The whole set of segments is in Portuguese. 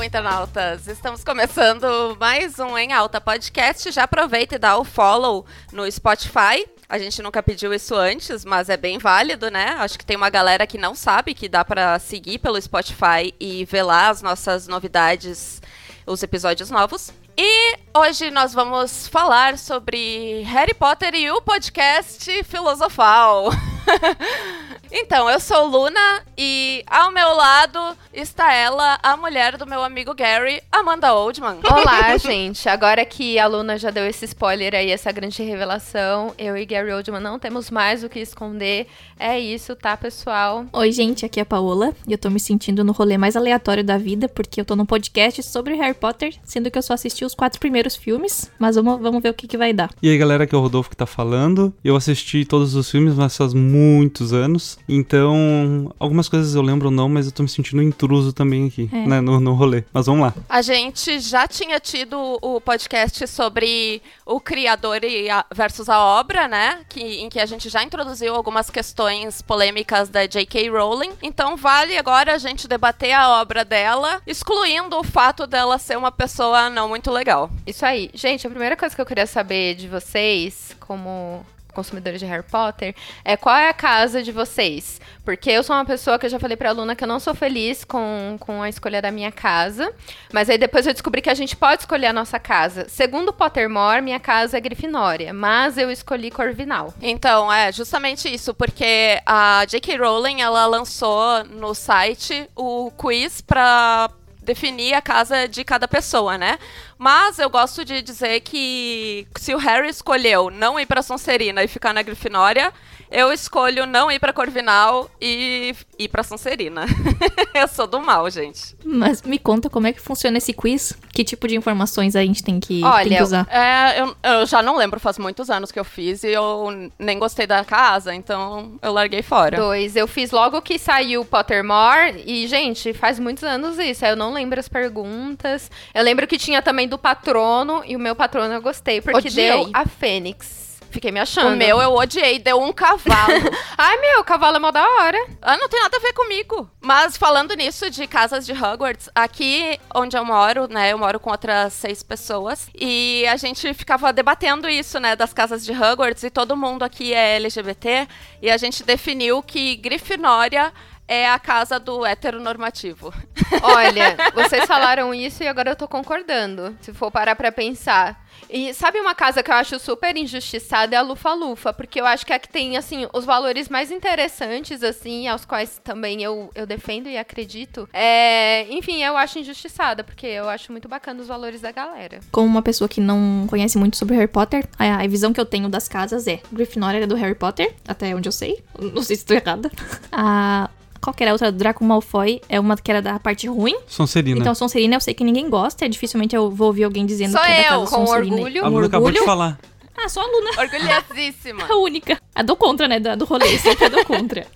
Hello, internautas! Estamos começando mais um Em Alta Podcast. Já aproveita e dá o follow no Spotify. A gente nunca pediu isso antes, mas é bem válido, né? Acho que tem uma galera que não sabe que dá para seguir pelo Spotify e ver lá as nossas novidades, os episódios novos. E hoje nós vamos falar sobre Harry Potter e o podcast filosofal. Então, eu sou Luna e ao meu lado está ela, a mulher do meu amigo Gary, Amanda Oldman. Olá, gente. Agora que a Luna já deu esse spoiler aí, essa grande revelação, eu e Gary Oldman não temos mais o que esconder. É isso, tá, pessoal? Oi, gente, aqui é a Paola e eu tô me sentindo no rolê mais aleatório da vida porque eu tô num podcast sobre Harry Potter, sendo que eu só assisti os quatro primeiros filmes, mas vamos, vamos ver o que, que vai dar. E aí, galera, aqui é o Rodolfo que tá falando. Eu assisti todos os filmes, mas faz muitos anos. Então, algumas coisas eu lembro ou não, mas eu tô me sentindo intruso também aqui, É. né, no, no rolê. Mas vamos lá. A gente já tinha tido o podcast sobre o criador e a- versus a obra, né? Que, em que a gente já introduziu algumas questões polêmicas da J.K. Rowling. Então vale agora a gente debater a obra dela, excluindo o fato dela ser uma pessoa não muito legal. Isso aí. Gente, a primeira coisa que eu queria saber de vocês, como consumidores de Harry Potter, é qual é a casa de vocês? Porque eu sou uma pessoa que eu já falei pra Luna que eu não sou feliz com, com a escolha da minha casa, mas aí depois eu descobri que a gente pode escolher a nossa casa. Segundo Pottermore, minha casa é Grifinória, mas eu escolhi Corvinal. Então, é justamente isso, porque a J.K. Rowling, ela lançou no site o quiz pra definir a casa de cada pessoa, né? Mas eu gosto de dizer que se o Harry escolheu não ir pra Sonserina e ficar na Grifinória, eu escolho não ir pra Corvinal e ir pra Sonserina. eu sou do mal, gente. Mas me conta como é que funciona esse quiz, que tipo de informações a gente tem que, Olha, tem que usar. É, eu, eu já não lembro, faz muitos anos que eu fiz e eu nem gostei da casa, então eu larguei fora. Dois, eu fiz logo que saiu Pottermore e, gente, faz muitos anos isso. aí Eu não lembro as perguntas. Eu lembro que tinha também do patrono e o meu patrono eu gostei porque Odiei. deu a Fênix. Fiquei me achando. O meu eu odiei, deu um cavalo. Ai, meu, cavalo é mó da hora. ah, não tem nada a ver comigo. Mas falando nisso de casas de Hogwarts, aqui onde eu moro, né, eu moro com outras seis pessoas, e a gente ficava debatendo isso, né, das casas de Hogwarts, e todo mundo aqui é LGBT, e a gente definiu que Grifinória é a casa do heteronormativo. Olha, vocês falaram isso e agora eu tô concordando. Se for parar pra pensar. E sabe uma casa que eu acho super injustiçada é a Lufa-Lufa, porque eu acho que é a que tem, assim, os valores mais interessantes, assim, aos quais também eu, eu defendo e acredito. É, enfim, eu acho injustiçada, porque eu acho muito bacana os valores da galera. Como uma pessoa que não conhece muito sobre Harry Potter, a, a visão que eu tenho das casas é Grifinória é do Harry Potter, até onde eu sei. Não sei se estou errada. A qual que era a outra? Draco Malfoy é uma que era da parte ruim. Sonserina. Então, Sonserina eu sei que ninguém gosta. É dificilmente eu vou ouvir alguém dizendo Sou que é da eu, casa com Sonserina. orgulho. a Luna acabou de falar. Ah, só a Luna. Orgulhosíssima. A única. A do contra, né? Da- Do rolê. Sempre a do contra.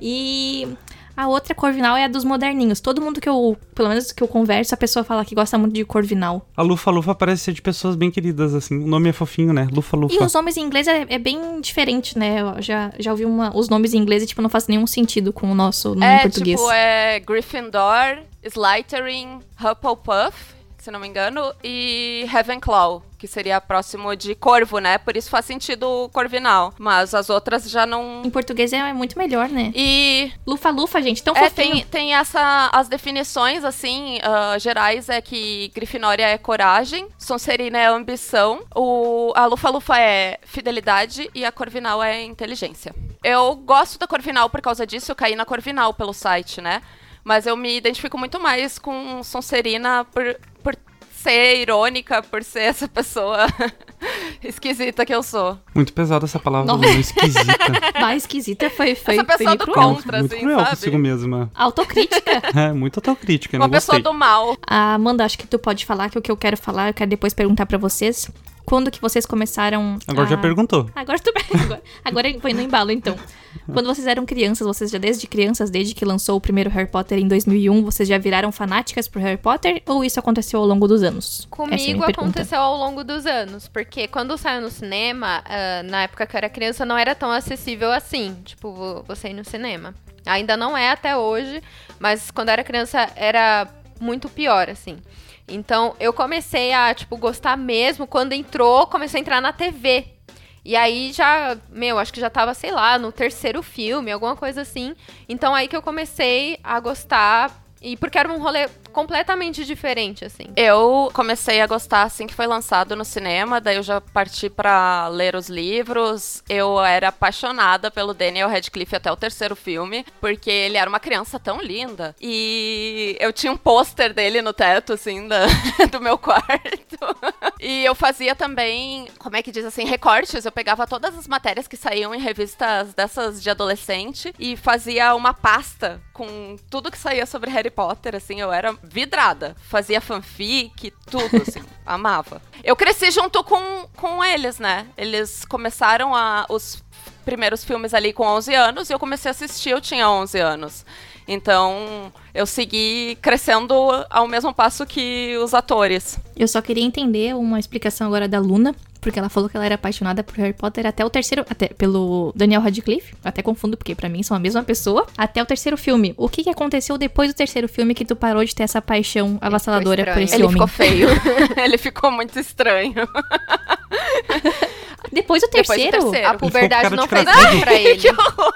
E a outra Corvinal é a dos moderninhos. Todo mundo que eu, pelo menos que eu converso, a pessoa fala que gosta muito de Corvinal. A Lufa Lufa parece ser de pessoas bem queridas, assim. O nome é fofinho, né? Lufa Lufa. E os nomes em inglês é, é bem diferente, né? Eu já, já ouvi uma, os nomes em inglês e, tipo, não faz nenhum sentido com o nosso nome em É, português. tipo, é Gryffindor, Slytherin, Hufflepuff, se não me engano, e Ravenclaw, que seria próximo de Corvo, né? Por isso faz sentido o Corvinal. Mas as outras já não... Em português é, muito melhor, né? E Lufa-lufa, gente, tão é, fofinho. tem, tem essa. As definições, assim, ah, gerais é que Grifinória é coragem, Sonserina é ambição, o, a Lufa-Lufa é fidelidade e a Corvinal é inteligência. Eu gosto da Corvinal por causa disso, eu caí na Corvinal pelo site, né? Mas eu me identifico muito mais com Sonserina por ser irônica, por ser essa pessoa esquisita que eu sou. Muito pesada essa palavra. Luna, esquisita. Mais esquisita foi, foi, Essa pessoa do cruel. contra, muito assim, cruel sabe? consigo mesma. Autocrítica. É, muito autocrítica, Uma não pessoa gostei. do mal. Ah, Amanda, acho que tu pode falar que o que eu quero falar, eu quero depois perguntar pra vocês. Quando que vocês começaram Agora a... já perguntou. Agora tu agora, agora foi no embalo, então. Quando vocês eram crianças, vocês já desde crianças, desde que lançou o primeiro Harry Potter em 2001, vocês já viraram fanáticas por Harry Potter ou isso aconteceu ao longo dos anos? É Comigo pergunta. aconteceu ao longo dos anos, porque quando saiu no cinema, ah, na época que eu era criança, não era tão acessível assim, tipo, vo- você ir no cinema. Ainda não é até hoje, mas quando eu era criança era muito pior, assim. Então, eu comecei a, tipo, gostar mesmo quando entrou, comecei a entrar na TV. E aí já, meu, acho que já tava, sei lá, no terceiro filme, alguma coisa assim. Então aí que eu comecei a gostar e porque era um rolê completamente diferente, assim. Eu comecei a gostar assim que foi lançado no cinema, daí eu já parti para ler os livros. Eu era apaixonada pelo Daniel Radcliffe até o terceiro filme, porque ele era uma criança tão linda. E eu tinha um pôster dele no teto, assim, da, do meu quarto. E eu fazia também, como é que diz assim, recortes. Eu pegava todas as matérias que saíam em revistas dessas de adolescente e fazia uma pasta com tudo que saía sobre Harry Potter, assim, eu era vidrada. Fazia fanfic, tudo, assim, amava. Eu cresci junto com, com eles, né? Eles começaram a, os primeiros filmes ali com 11 anos e eu comecei a assistir, eu tinha 11 anos. Então, eu segui crescendo ao mesmo passo que os atores. Eu só queria entender uma explicação agora da Luna, porque ela falou que ela era apaixonada por Harry Potter até o terceiro, até pelo Daniel Radcliffe, até confundo porque para mim são a mesma pessoa, até o terceiro filme. O que, que aconteceu depois do terceiro filme que tu parou de ter essa paixão avassaladora por esse Ele homem? ficou feio. Ele ficou muito estranho. Depois do Depois do terceiro? terceiro. A puberdade não fez nada pra ele. que horror.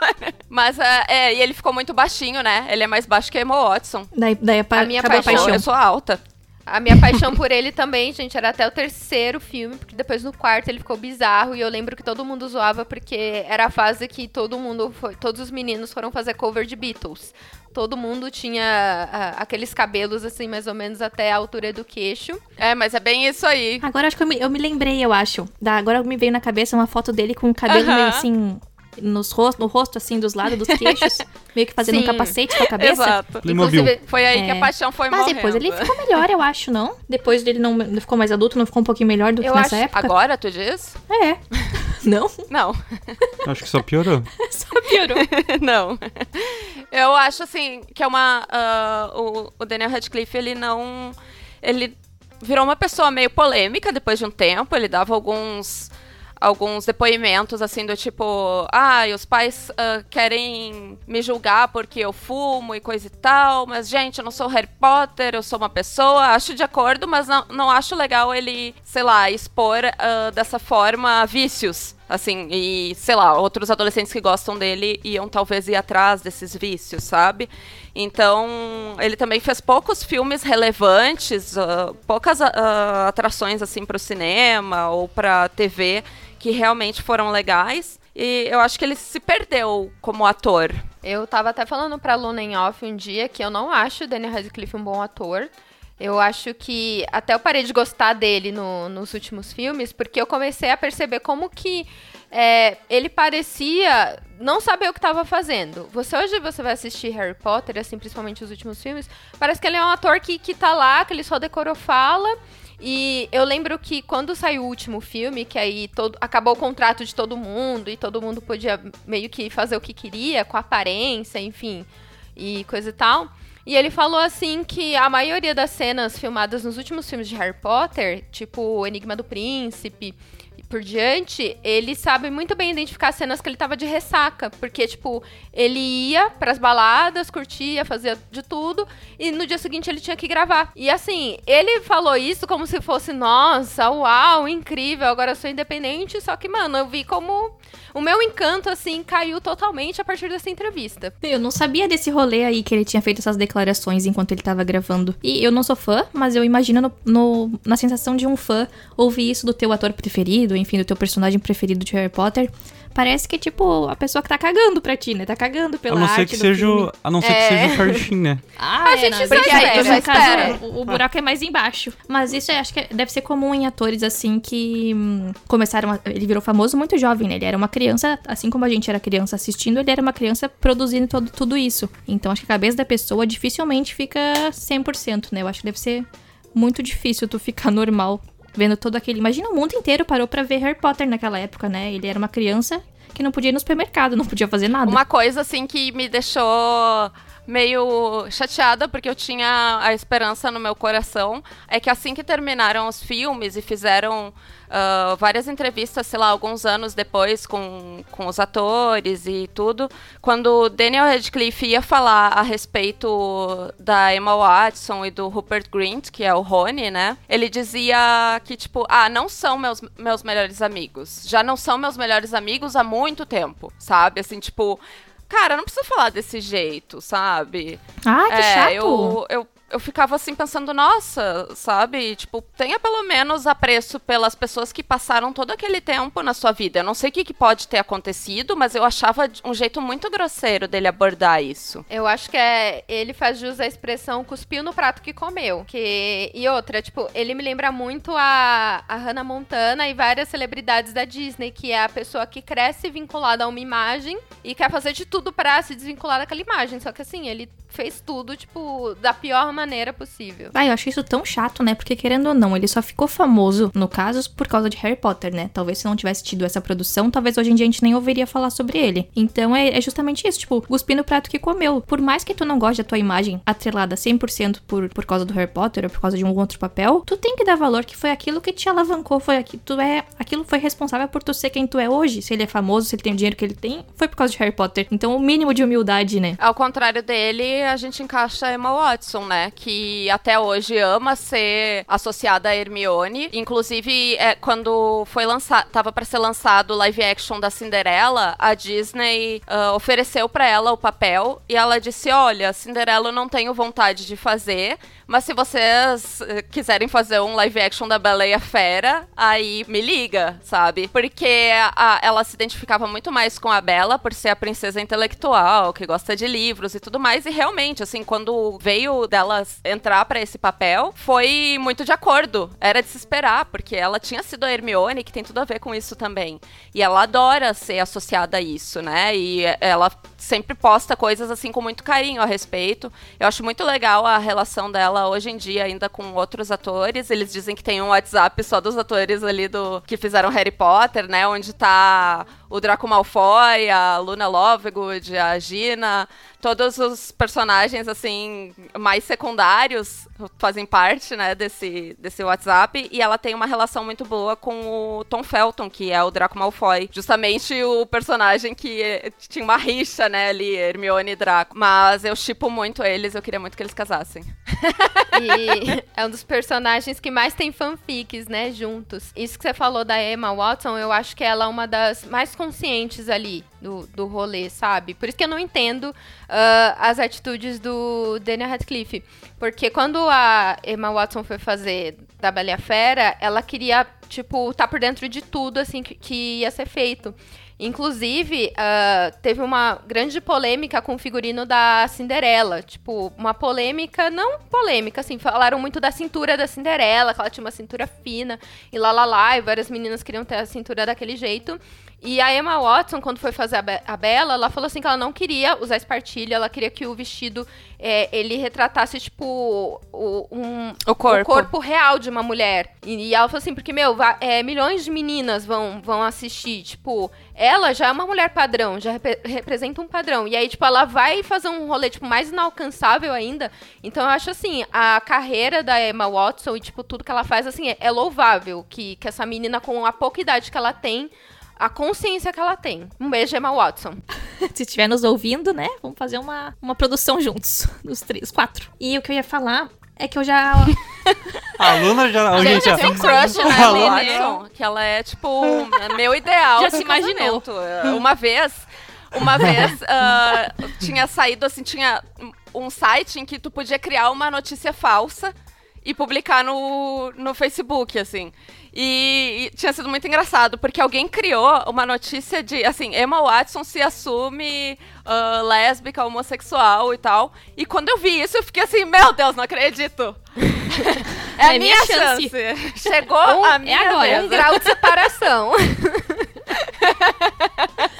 Mas ah, é, e ele ficou muito baixinho, né? Ele é mais baixo que a Emma Watson. Daí, daí a, pa- A minha paixão- paixão. Eu sou alta. A minha paixão por ele também, gente, era até o terceiro filme, porque depois no quarto ele ficou bizarro e eu lembro que todo mundo zoava porque era a fase que todo mundo foi, todos os meninos foram fazer cover de Beatles. Todo mundo tinha ah, aqueles cabelos assim, mais ou menos até a altura do queixo. É, mas é bem isso aí. Agora acho que eu me, eu me lembrei, eu acho. Da, agora me veio na cabeça uma foto dele com o cabelo meio Aham. assim. Nos rosto, no rosto, assim, dos lados dos queixos. meio que fazendo um Sim. capacete com a cabeça. Exato. Inclusive, Foi aí que É. a paixão foi Mas morrendo. depois ele ficou melhor, eu acho, não? Depois dele não, ficou mais adulto, não ficou um pouquinho melhor do que Eu nessa acho- época? Agora, tu diz? É. Não? Não. Acho que só piorou. Só piorou. não. Eu acho assim que é uma. ah, o, o Daniel Radcliffe, ele não. Ele virou uma pessoa meio polêmica depois de um tempo. Ele dava alguns. Alguns depoimentos assim do tipo, ah, os pais ah, querem me julgar porque eu fumo e coisa e tal, mas gente, eu não sou Harry Potter, eu sou uma pessoa, acho de acordo, mas não, não acho legal ele, sei lá, expor ah, dessa forma vícios. Assim, e sei lá, outros adolescentes que gostam dele iam talvez ir atrás desses vícios, sabe? Então, ele também fez poucos filmes relevantes, ah, poucas ah, atrações assim para o cinema ou para TV que realmente foram legais. E eu acho que ele se perdeu como ator. Eu tava até falando pra Luna em off um dia que eu não acho o Daniel Radcliffe um bom ator. Eu acho que até eu parei de gostar dele no- nos últimos filmes, porque eu comecei a perceber como que é, ele parecia não saber o que estava fazendo. Você hoje você vai assistir Harry Potter, assim, principalmente os últimos filmes, parece que ele é um ator que, que tá lá, que ele só decorou fala. E eu lembro que quando saiu o último filme, que aí todo, acabou o contrato de todo mundo e todo mundo podia meio que fazer o que queria, com aparência, enfim, e coisa e tal. E ele falou assim que a maioria das cenas filmadas nos últimos filmes de Harry Potter, tipo O Enigma do Príncipe e por diante, ele sabe muito bem identificar as cenas que ele tava de ressaca, porque tipo, ele ia pras baladas, curtia, fazia de tudo, e no dia seguinte ele tinha que gravar. E assim, ele falou isso como se fosse, nossa, uau, incrível, agora eu sou independente, só que, mano, eu vi como o meu encanto, assim, caiu totalmente a partir dessa entrevista. Eu não sabia desse rolê aí que ele tinha feito essas declarações enquanto ele tava gravando. E eu não sou fã, mas eu imagino no, no- na sensação de um fã ouvir isso do teu ator preferido, enfim, do teu personagem preferido de Harry Potter. Parece que, tipo, a pessoa que tá cagando pra ti, né? Tá cagando pela A não ser arte que do seja, filme. a não ser É. que seja o Sheen, né? Ah, A é, gente não, só porque espera, aí, só no espera. caso, o, o buraco é mais embaixo. Mas isso eu acho que deve ser comum em atores, assim, que hum, começaram... a- ele virou famoso muito jovem, né? Ele era uma criança, assim como a gente era criança assistindo, ele era uma criança produzindo todo, tudo isso. Então, acho que a cabeça da pessoa dificilmente fica 100%, né? Eu acho que deve ser muito difícil tu ficar normal vendo todo aquele... Imagina, o mundo inteiro parou pra ver Harry Potter naquela época, né? Ele era uma criança que não podia ir no supermercado, não podia fazer nada. Uma coisa assim que me deixou meio chateada porque eu tinha a esperança no meu coração. É que assim que terminaram os filmes e fizeram uh, várias entrevistas, sei lá, alguns anos depois com, com os atores e tudo, quando Daniel Radcliffe ia falar a respeito da Emma Watson e do Rupert Grint, que é o Rony, né? Ele dizia que, tipo, ah, não são meus, meus melhores amigos. Já não são meus melhores amigos há muito tempo, sabe? Assim, tipo, cara, não precisa falar desse jeito, sabe? Ah, que é, chato. Eu, eu, eu ficava assim pensando, nossa, sabe? Tipo, tenha pelo menos apreço pelas pessoas que passaram todo aquele tempo na sua vida. Eu não sei o que, que pode ter acontecido, mas eu achava um jeito muito grosseiro dele abordar isso. Eu acho que é. Ele faz jus à expressão cuspiu no prato que comeu. Que, e outra, tipo, ele me lembra muito a, a Hannah Montana e várias celebridades da Disney, que é a pessoa que cresce vinculada a uma imagem e quer fazer de tudo pra se desvincular daquela imagem. Só que assim, ele fez tudo, tipo, da pior maneira possível. Ah, eu acho isso tão chato, né? Porque querendo ou não, ele só ficou famoso, no caso, por causa de Harry Potter, né? Talvez se não tivesse tido essa produção, talvez hoje em dia a gente nem ouviria falar sobre ele. Então é, é justamente isso, tipo, cuspir no prato que comeu. Por mais que tu não goste da tua imagem atrelada 100% por, por causa do Harry Potter ou por causa de um outro papel, tu tem que dar valor que foi aquilo que te alavancou, foi aqui, tu é, aquilo foi responsável por tu ser quem tu é hoje. Se ele é famoso, se ele tem o dinheiro que ele tem, foi por causa de Harry Potter. Então o mínimo de humildade, né? Ao contrário dele, a gente encaixa a Emma Watson, né? Que até hoje ama ser associada a Hermione. Inclusive, é, quando foi lançado, tava para ser lançado o live action da Cinderela, a Disney uh, ofereceu para ela o papel e ela disse: Olha, Cinderela eu não tenho vontade de fazer, mas se vocês uh, quiserem fazer um live action da Bela e a Fera, aí me liga, sabe? Porque a, ela se identificava muito mais com a Bela por ser a princesa intelectual, que gosta de livros e tudo mais. E realmente, assim, quando veio dela entrar para esse papel, foi muito de acordo. Era de se esperar, porque ela tinha sido a Hermione, que tem tudo a ver com isso também. E ela adora ser associada a isso, né? E ela sempre posta coisas assim com muito carinho a respeito. Eu acho muito legal a relação dela hoje em dia ainda com outros atores. Eles dizem que tem um WhatsApp só dos atores ali do que fizeram Harry Potter, né, onde tá o Draco Malfoy, a Luna Lovegood, a Gina, todos os personagens assim mais secundários fazem parte, né, desse desse WhatsApp e ela tem uma relação muito boa com o Tom Felton, que é o Draco Malfoy, justamente o personagem que tinha uma rixa, né, ali, Hermione e Draco. Mas eu chipo muito eles, eu queria muito que eles casassem. E é um dos personagens que mais tem fanfics, né, juntos. Isso que você falou da Emma Watson, eu acho que ela é uma das mais conscientes ali do, do rolê, sabe? Por isso que eu não entendo uh, as atitudes do Daniel Radcliffe. Porque quando a Emma Watson foi fazer da Bela Fera, ela queria, tipo, estar tá por dentro de tudo, assim, que, que ia ser feito. Inclusive, uh, teve uma grande polêmica com o figurino da Cinderela. Tipo, uma polêmica, não polêmica, assim, falaram muito da cintura da Cinderela, que ela tinha uma cintura fina, e lá lá lá, e várias meninas queriam ter a cintura daquele jeito. E a Emma Watson, quando foi fazer a, Be a Bela, ela falou assim que ela não queria usar espartilha, ela queria que o vestido é, ele retratasse, tipo, o, um, o, corpo. o corpo real de uma mulher. E, e ela falou assim, porque, meu, é, milhões de meninas vão, vão assistir. Tipo, ela já é uma mulher padrão, já rep representa um padrão. E aí, tipo, ela vai fazer um rolê, tipo, mais inalcançável ainda. Então, eu acho assim, a carreira da Emma Watson e, tipo, tudo que ela faz, assim, é, é louvável. Que, que essa menina, com a pouca idade que ela tem a consciência que ela tem. Um beijo, Emma Watson. Se estiver nos ouvindo, né? Vamos fazer uma, uma produção juntos. Os três, quatro. E o que eu ia falar é que eu já. a Luna já. A gente, já tem um crush na Emma Watson. Que ela é, tipo, meu ideal. Já se imaginou. Uma vez. Uma vez uh, tinha saído assim, tinha um site em que tu podia criar uma notícia falsa e publicar no, no Facebook, assim. E, e, tinha sido muito engraçado, porque alguém criou uma notícia de, assim, Emma Watson se assume uh, lésbica, homossexual e tal. E quando eu vi isso, eu fiquei assim, meu Deus, não acredito. é, a é minha, minha chance. chance. Chegou um, a minha é agora, vez. um grau de separação.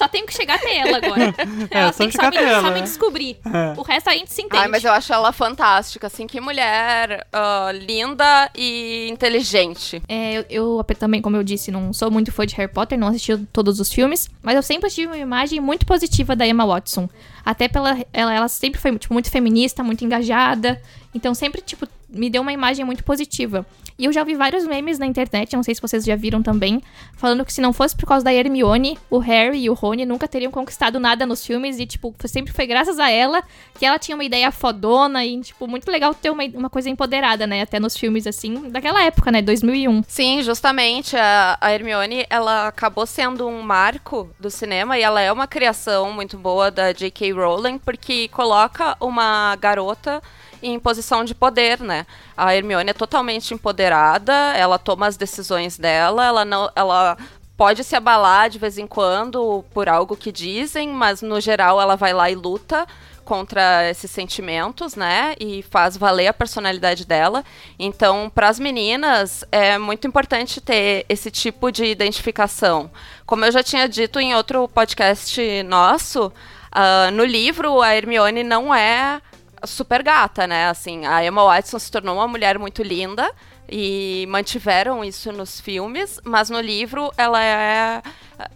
Só tenho que chegar até ela agora. ela só tem que só me, ela, só me né? descobrir. É. O resto a gente se entende. Ai, mas eu acho ela fantástica, assim, que mulher ah, linda e inteligente. É, eu, eu também, como eu disse, não sou muito fã de Harry Potter, não assisti todos os filmes, mas eu sempre tive uma imagem muito positiva da Emma Watson. Até pela. Ela, ela sempre foi tipo, muito feminista, muito engajada. Então sempre, tipo, me deu uma imagem muito positiva. E eu já vi vários memes na internet, não sei se vocês já viram também, falando que se não fosse por causa da Hermione, o Harry e o Rony nunca teriam conquistado nada nos filmes. E, tipo, sempre foi graças a ela que ela tinha uma ideia fodona e, tipo, muito legal ter uma, uma coisa empoderada, né? Até nos filmes, assim, daquela época, né? 2001. Sim, justamente, a, a Hermione, ela acabou sendo um marco do cinema e ela é uma criação muito boa da J.K. Rowling, porque coloca uma garota em posição de poder, né? A Hermione é totalmente empoderada, ela toma as decisões dela, ela não, ela pode se abalar de vez em quando por algo que dizem, mas no geral ela vai lá e luta contra esses sentimentos, né? E faz valer a personalidade dela. Então, para as meninas, é muito importante ter esse tipo de identificação. Como eu já tinha dito em outro podcast nosso, ah, no livro a Hermione não é super gata, né? Assim, a Emma Watson se tornou uma mulher muito linda e mantiveram isso nos filmes, mas no livro ela é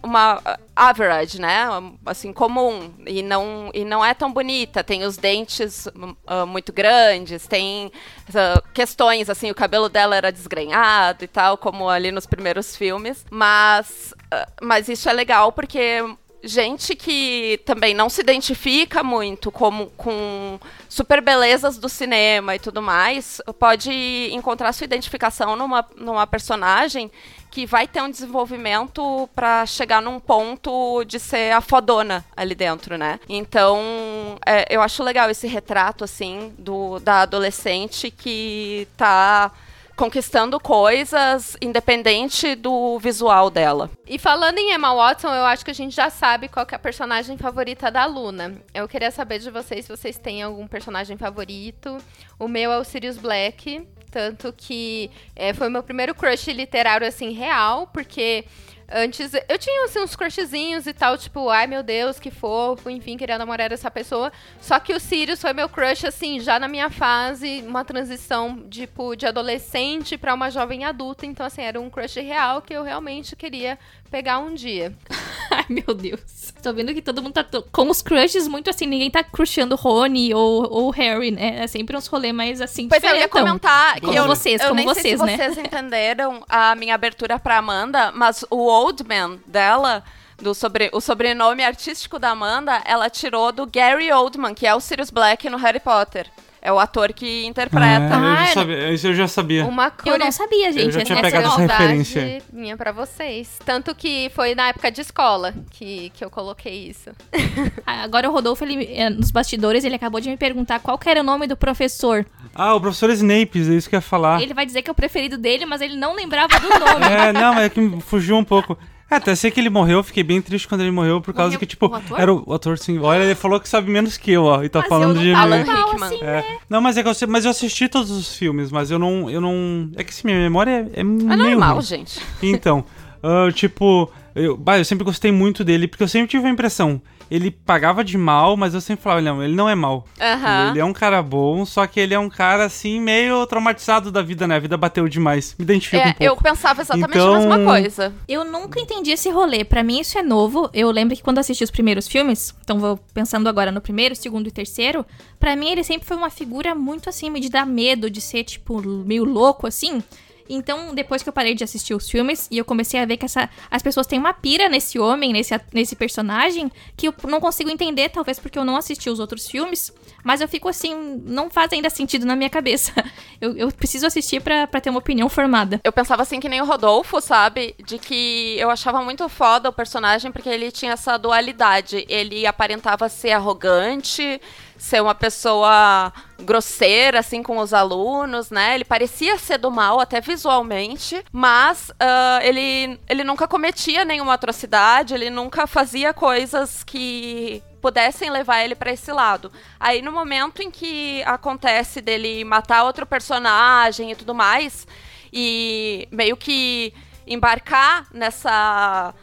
uma average, né? Assim, comum e não, e não é tão bonita. Tem os dentes ah, muito grandes, tem ah, questões assim, o cabelo dela era desgrenhado e tal, como ali nos primeiros filmes, mas ah, mas isso é legal porque gente que também não se identifica muito como, com super belezas do cinema e tudo mais, pode encontrar sua identificação numa, numa personagem que vai ter um desenvolvimento pra chegar num ponto de ser a fodona ali dentro, né? Então, é, eu acho legal esse retrato, assim, do, da adolescente que tá conquistando coisas independente do visual dela. E falando em Emma Watson, eu acho que a gente já sabe qual é a personagem favorita da Luna. Eu queria saber de vocês se vocês têm algum personagem favorito. O meu é o Sirius Black, tanto que é, foi o meu primeiro crush literário, assim, real, porque antes eu tinha, assim, uns crushzinhos e tal, tipo, ai meu Deus, que fofo, enfim, queria namorar essa pessoa. Só que o Sirius foi meu crush, assim, já na minha fase, uma transição, tipo, de adolescente pra uma jovem adulta. Então, assim, era um crush real que eu realmente queria pegar um dia. Ai, meu Deus. Tô vendo que todo mundo tá com os crushes muito assim, ninguém tá crushando Rony ou, ou Harry, né? É sempre uns rolês mais assim, Pois é, eu ia comentar que Como eu, vocês, eu como nem sei vocês, se né? vocês entenderam a minha abertura pra Amanda, mas o Oldman dela, do sobre, o sobrenome artístico da Amanda, ela tirou do Gary Oldman, que é o Sirius Black no Harry Potter. É o ator que interpreta. É, eu já Ah, sabia, isso eu já sabia. Uma Eu não sabia, gente. já tinha essa- pegado essa maldade referência. minha pra vocês. Tanto que foi na época de escola que, que eu coloquei isso. Ah, Agora o Rodolfo, ele, é, nos bastidores, ele acabou de me perguntar qual que era o nome do professor. Ah, o professor Snape, é isso que eu ia falar. Ele vai dizer que é o preferido dele, mas ele não lembrava do nome. É, não, é que fugiu um pouco. É, até sei que ele morreu, fiquei bem triste quando ele morreu, por causa Morreu que, tipo, o ator? era o, o ator, sim. Olha, ele falou que sabe menos que eu, ó, e tá Mas falando eu de não Alan Rickman. assim, É. né? Não, mas é que eu, sei- mas eu assisti todos os filmes, mas eu não, eu não, é que assim, minha memória é, é É normal, ruim. gente. Então, ah, tipo, eu, bah, eu sempre gostei muito dele, porque eu sempre tive a impressão, ele pagava de mal, mas eu sempre falava, não, ele não é mal. Aham. Ele é um cara bom, só que ele é um cara, assim, meio traumatizado da vida, né? A vida bateu demais. Me identifico um É, pouco. eu pensava exatamente Então- a mesma coisa. Eu nunca entendi esse rolê. Pra mim isso é novo. Eu lembro que quando assisti os primeiros filmes, então vou pensando agora no primeiro, segundo e terceiro, pra mim ele sempre foi uma figura muito assim, de dar medo, de ser tipo meio louco assim. Então, depois que eu parei de assistir os filmes e eu comecei a ver que essa, as pessoas têm uma pira nesse homem, nesse, nesse personagem, que eu não consigo entender, talvez porque eu não assisti os outros filmes, mas eu fico assim, não faz ainda sentido na minha cabeça. Eu, eu preciso assistir pra ter uma opinião formada. Eu pensava assim que nem o Rodolfo, sabe? De que eu achava muito foda o personagem porque ele tinha essa dualidade. Ele aparentava ser arrogante, ser uma pessoa grosseira, assim, com os alunos, né? Ele parecia ser do mal, até visualmente, mas ah, ele, ele nunca cometia nenhuma atrocidade, ele nunca fazia coisas que pudessem levar ele pra esse lado. Aí no momento em que acontece dele matar outro personagem e tudo mais, e meio que embarcar nessa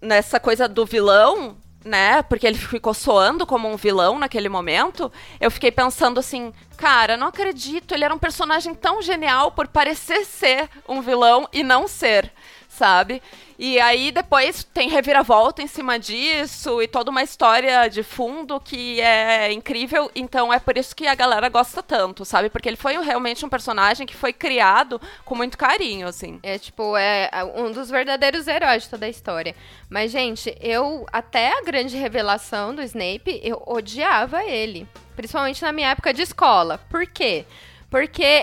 nessa coisa do vilão, né? Porque ele ficou soando como um vilão naquele momento. Eu fiquei pensando assim, cara, não acredito, ele era um personagem tão genial por parecer ser um vilão e não ser sabe? E aí depois tem reviravolta em cima disso e toda uma história de fundo que é incrível. Então é por isso que a galera gosta tanto, sabe? Porque ele foi realmente um personagem que foi criado com muito carinho, assim. É tipo, é um dos verdadeiros heróis de toda a história. Mas, gente, eu, até a grande revelação do Snape, eu odiava ele. Principalmente na minha época de escola. Por quê? Porque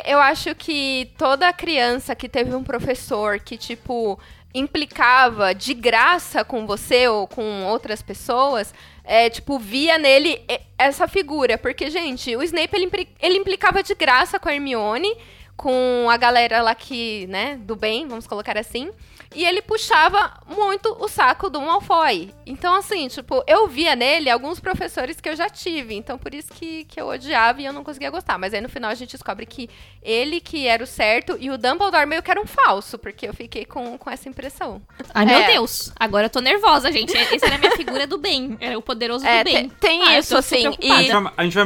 eu acho que toda criança que teve um professor que, tipo, implicava de graça com você ou com outras pessoas, é, tipo, via nele essa figura. Porque, gente, o Snape, ele implicava de graça com a Hermione, com a galera lá que, né, do bem, vamos colocar assim. E ele puxava muito o saco do Malfoy. Então, assim, tipo, eu via nele alguns professores que eu já tive. Então, por isso que, que eu odiava e eu não conseguia gostar. Mas aí no final a gente descobre que ele que era o certo e o Dumbledore meio que era um falso, porque eu fiquei com, com essa impressão. Ai, meu é. Deus. Agora eu tô nervosa, gente. Essa era a minha figura do bem. Era o poderoso é, do bem. Tem, tem ah, isso, assim. E... A, gente vai, a gente vai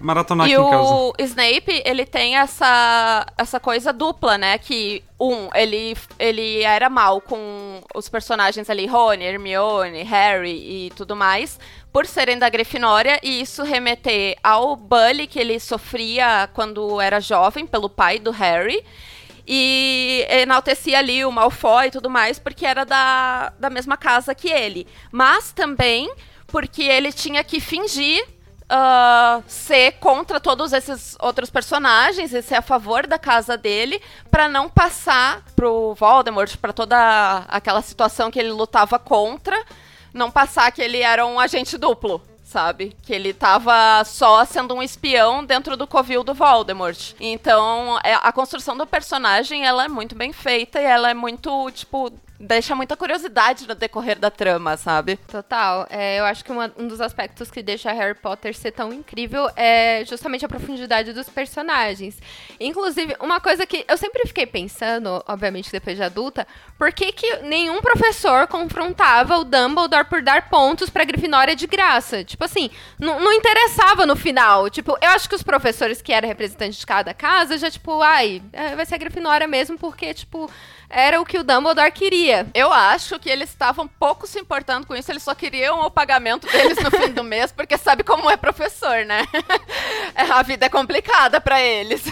maratonar e aqui em casa. E o Snape, ele tem essa, essa coisa dupla, né? Que um, ele, ele era mal com os personagens ali, Rony, Hermione, Harry e tudo mais, por serem da Grifinória, e isso remeter ao bully que ele sofria quando era jovem pelo pai do Harry. E enaltecia ali o Malfoy e tudo mais, porque era da, da mesma casa que ele. Mas também porque ele tinha que fingir uh, ser contra todos esses outros personagens e ser a favor da casa dele para não passar pro Voldemort, para toda aquela situação que ele lutava contra, não passar que ele era um agente duplo sabe? Que ele tava só sendo um espião dentro do covil do Voldemort. Então, é, a construção do personagem, ela é muito bem feita e ela é muito, tipo, deixa muita curiosidade no decorrer da trama, sabe? Total. É, eu acho que uma, um dos aspectos que deixa Harry Potter ser tão incrível é justamente a profundidade dos personagens. Inclusive, uma coisa que eu sempre fiquei pensando, obviamente depois de adulta, por que, que nenhum professor confrontava o Dumbledore por dar pontos pra Grifinória de graça? Tipo assim, não interessava no final. Tipo, eu acho que os professores que eram representantes de cada casa já, tipo, ai, é, vai ser a Grifinória mesmo, porque, tipo, era o que o Dumbledore queria. Eu acho que eles estavam pouco se importando com isso, eles só queriam o pagamento deles no fim do mês, porque sabe como é professor, né? a vida é complicada para eles.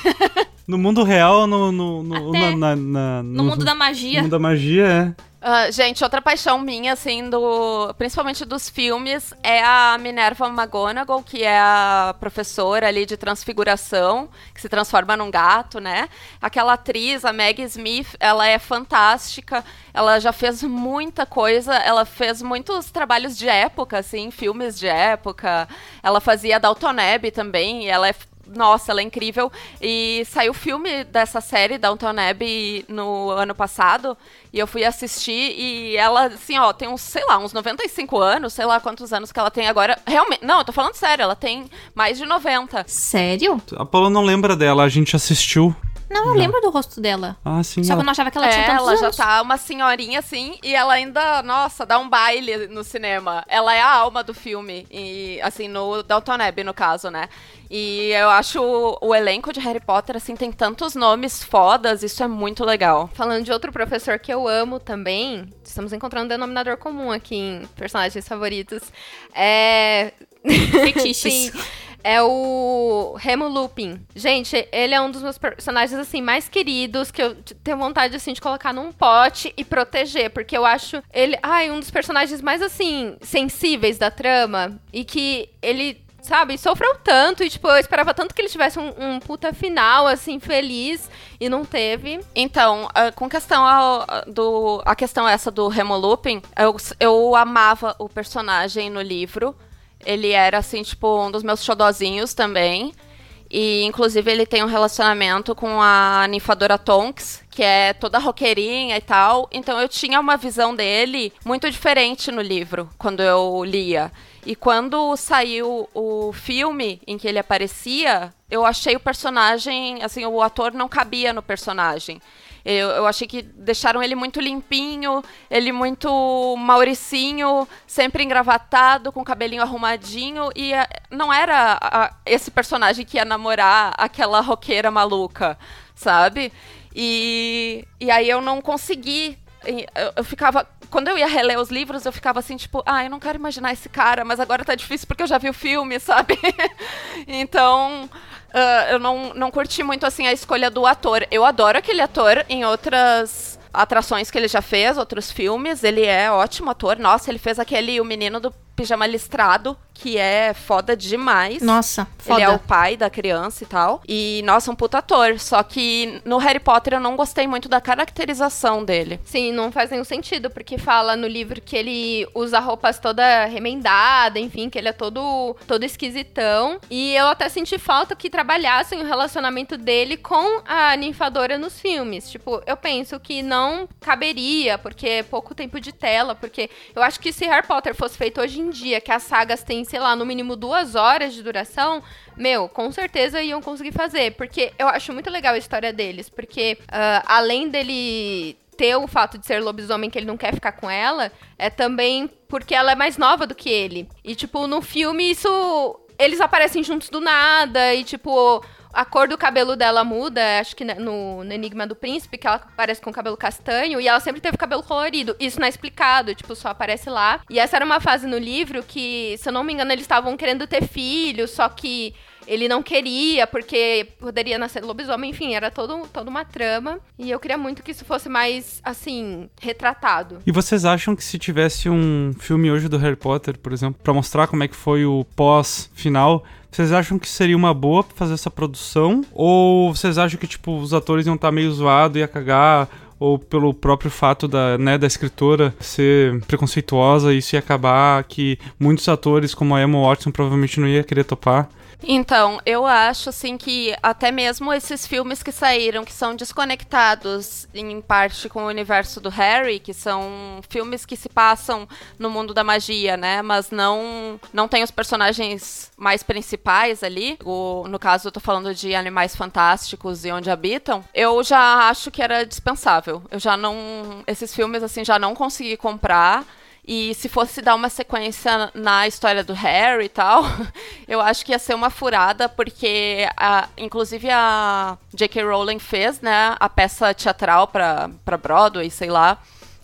No mundo real, no, no, no, na, na, na, no, mundo da magia. No mundo da magia, é. Uh, gente, outra paixão minha, assim, do, principalmente dos filmes, é a Minerva McGonagall, que é a professora ali de transfiguração, que se transforma num gato, né? Aquela atriz, a Maggie Smith, ela é fantástica, ela já fez muita coisa, ela fez muitos trabalhos de época, assim, filmes de época. Ela fazia Dalton Abbey também, e ela é nossa, ela é incrível. E saiu o filme dessa série, Downton Abbey, no ano passado. E eu fui assistir e ela, assim, ó, tem uns, sei lá, uns 95 anos, sei lá quantos anos que ela tem agora. Realmente, não, eu tô falando sério, ela tem mais de 90. Sério? A Paula não lembra dela, a gente assistiu. Não, eu lembro do rosto dela. Ah, sim. Só ela... que eu não achava que ela é, tinha tantos ela anos. já tá uma senhorinha assim e ela ainda, nossa, dá um baile no cinema. Ela é a alma do filme. E, assim, no Dalton Abbey, no caso, né? E eu acho o, o, elenco de Harry Potter, assim, tem tantos nomes fodas, isso é muito legal. Falando de outro professor que eu amo também, estamos encontrando um denominador comum aqui em personagens favoritos. É. Fetiches. Sim é o Remo Lupin. Gente, ele é um dos meus personagens, assim, mais queridos, que eu tenho vontade, assim, de colocar num pote e proteger, porque eu acho ele, ai, um dos personagens mais, assim, sensíveis da trama, e que ele sabe, sofreu tanto e, tipo, eu esperava tanto que ele tivesse um, um puta final, assim, feliz, e não teve. Então, uh, com questão ao, do, a questão essa do Remo Lupin, eu, eu amava o personagem no livro, ele era, assim, tipo, um dos meus xodozinhos também. E, inclusive, ele tem um relacionamento com a ninfadora Tonks, que é toda roqueirinha e tal. Então, eu tinha uma visão dele muito diferente no livro, quando eu lia. E quando saiu o filme em que ele aparecia, eu achei o personagem, assim, o ator não cabia no personagem. Eu, eu achei que deixaram ele muito limpinho, ele muito mauricinho, sempre engravatado, com o cabelinho arrumadinho. E eh, não era a, esse personagem que ia namorar aquela roqueira maluca, sabe? E, e aí eu não consegui. Eu, eu ficava quando eu ia reler os livros, eu ficava assim, tipo, ah, eu não quero imaginar esse cara, mas agora tá difícil porque eu já vi o filme, sabe? então, uh, eu não, não curti muito, assim, a escolha do ator. Eu adoro aquele ator em outras atrações que ele já fez, outros filmes. Ele é ótimo ator. Nossa, ele fez aquele O Menino do Pijama Listrado, que é foda demais. Nossa, foda. Ele é o pai da criança e tal. E, nossa, um puta ator. Só que no Harry Potter eu não gostei muito da caracterização dele. Sim, não faz nenhum sentido, porque fala no livro que ele usa roupas toda remendada, enfim, que ele é todo, todo esquisitão. E eu até senti falta que trabalhassem o relacionamento dele com a ninfadora nos filmes. Tipo, eu penso que não caberia, porque é pouco tempo de tela, porque eu acho que se Harry Potter fosse feito hoje em dia, que as sagas têm, sei lá, no mínimo duas horas de duração, meu, com certeza iam conseguir fazer. Porque eu acho muito legal a história deles. Porque uh, além dele ter o fato de ser lobisomem que ele não quer ficar com ela, é também porque ela é mais nova do que ele. E, tipo, no filme isso. Eles aparecem juntos do nada e, tipo, a cor do cabelo dela muda, acho que no, no, Enigma do Príncipe, que ela aparece com cabelo castanho, e ela sempre teve cabelo colorido. Isso não é explicado, tipo, só aparece lá. E essa era uma fase no livro que, se eu não me engano, eles estavam querendo ter filhos, só que ele não queria, porque poderia nascer lobisomem, enfim, era todo, toda uma trama. E eu queria muito que isso fosse mais, assim, retratado. E vocês acham que se tivesse um filme hoje do Harry Potter, por exemplo, para mostrar como é que foi o pós-final, vocês acham que seria uma boa fazer essa produção? Ou vocês acham que, tipo, os atores iam estar tá meio zoados, ia cagar? Ou pelo próprio fato da, né, da escritora ser preconceituosa, isso ia acabar que muitos atores, como a Emma Watson, provavelmente não ia querer topar? Então, eu acho assim que até mesmo esses filmes que saíram, que são desconectados em parte com o universo do Harry, que são filmes que se passam no mundo da magia, né? Mas não não tem os personagens mais principais ali. O, no caso, eu tô falando de Animais Fantásticos e Onde Habitam. Eu já acho que era dispensável. Eu já não esses filmes assim já não consegui comprar. E se fosse dar uma sequência na história do Harry e tal, eu acho que ia ser uma furada, porque a, inclusive a J.K. Rowling fez, né, a peça teatral para Broadway, sei lá,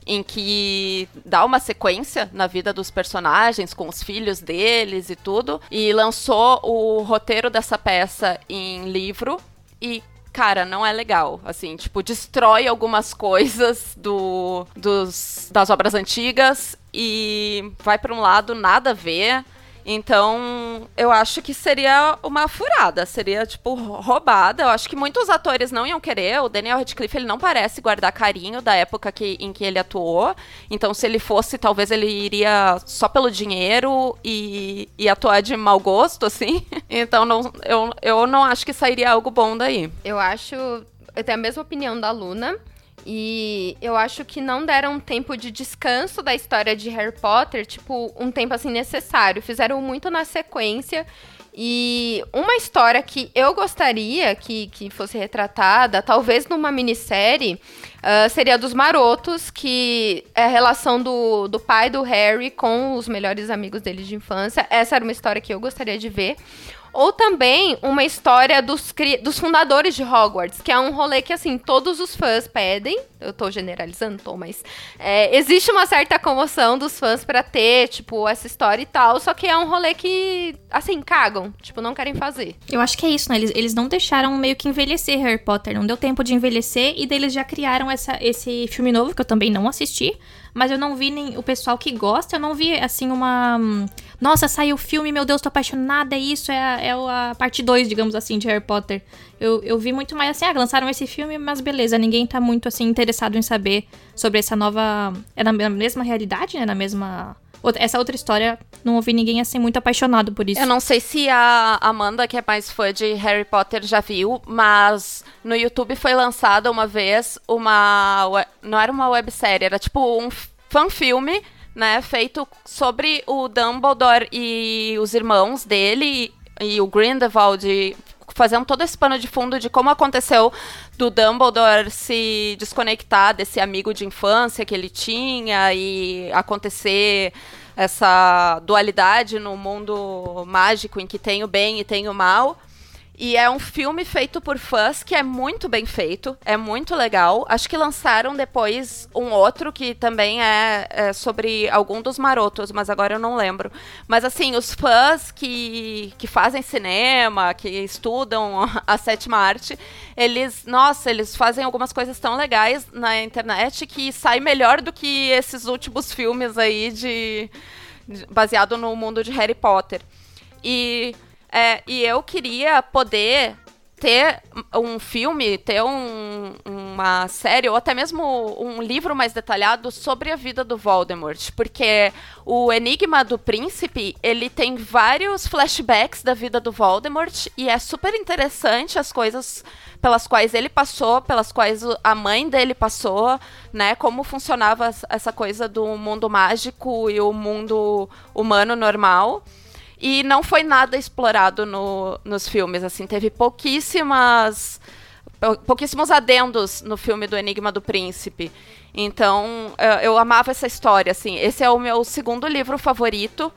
em que dá uma sequência na vida dos personagens, com os filhos deles e tudo, e lançou o roteiro dessa peça em livro. E cara, não é legal. Assim, tipo, destrói algumas coisas do, dos, das obras antigas e vai para um lado nada a ver. Então, eu acho que seria uma furada, seria, tipo, roubada. Eu acho que muitos atores não iam querer. O Daniel Radcliffe, ele não parece guardar carinho da época que, em que ele atuou. Então, se ele fosse, talvez ele iria só pelo dinheiro e, e atuar de mau gosto, assim. Então, não, eu, eu não acho que sairia algo bom daí. Eu acho... Eu tenho a mesma opinião da Luna. E eu acho que não deram um tempo de descanso da história de Harry Potter, tipo, um tempo assim necessário. Fizeram muito na sequência. E uma história que eu gostaria que, que fosse retratada, talvez numa minissérie, uh, seria dos Marotos, que é a relação do, do pai do Harry com os melhores amigos dele de infância. Essa era uma história que eu gostaria de ver. Ou também uma história dos, dos fundadores de Hogwarts, que é um rolê que, assim, todos os fãs pedem. Eu tô generalizando, tô, mas é, existe uma certa comoção dos fãs para ter, tipo, essa história e tal. Só que é um rolê que, assim, cagam. Tipo, não querem fazer. Eu acho que é isso, né? Eles, eles não deixaram meio que envelhecer Harry Potter. Não deu tempo de envelhecer e deles já criaram essa, esse filme novo, que eu também não assisti mas eu não vi nem o pessoal que gosta, eu não vi assim uma. Nossa, saiu o filme, meu Deus, tô apaixonada, é isso, é a, é a parte 2, digamos assim, de Harry Potter. Eu, eu vi muito mais assim, ah, lançaram esse filme, mas beleza, ninguém tá muito assim interessado em saber sobre essa nova. É na mesma realidade, né? Na mesma essa outra história, não ouvi ninguém assim muito apaixonado por isso. Eu não sei se a Amanda, que é mais fã de Harry Potter, já viu, mas no YouTube foi lançada uma vez uma. Não era uma websérie, era tipo um fan-filme, né? Feito sobre o Dumbledore e os irmãos dele e o Grindelwald fazendo todo esse pano de fundo de como aconteceu do Dumbledore se desconectar desse amigo de infância que ele tinha e acontecer essa dualidade no mundo mágico em que tem o bem e tem o mal. E é um filme feito por fãs que é muito bem feito, é muito legal. Acho que lançaram depois um outro que também é, é, sobre algum dos marotos, mas agora eu não lembro. Mas assim, os fãs que, que fazem cinema, que estudam a sétima arte, eles, nossa, eles fazem algumas coisas tão legais na internet que sai melhor do que esses últimos filmes aí de, de baseado no mundo de Harry Potter. E é, e eu queria poder ter um filme, ter um, uma série, ou até mesmo um livro mais detalhado sobre a vida do Voldemort. Porque o Enigma do Príncipe, ele tem vários flashbacks da vida do Voldemort, e é super interessante as coisas pelas quais ele passou, pelas quais a mãe dele passou, né? Como funcionava essa coisa do mundo mágico e o mundo humano normal. E não foi nada explorado no, nos filmes, assim, teve pouquíssimas pouquíssimos adendos no filme do Enigma do Príncipe. Então, eu amava essa história, assim. Esse é o meu segundo livro favorito.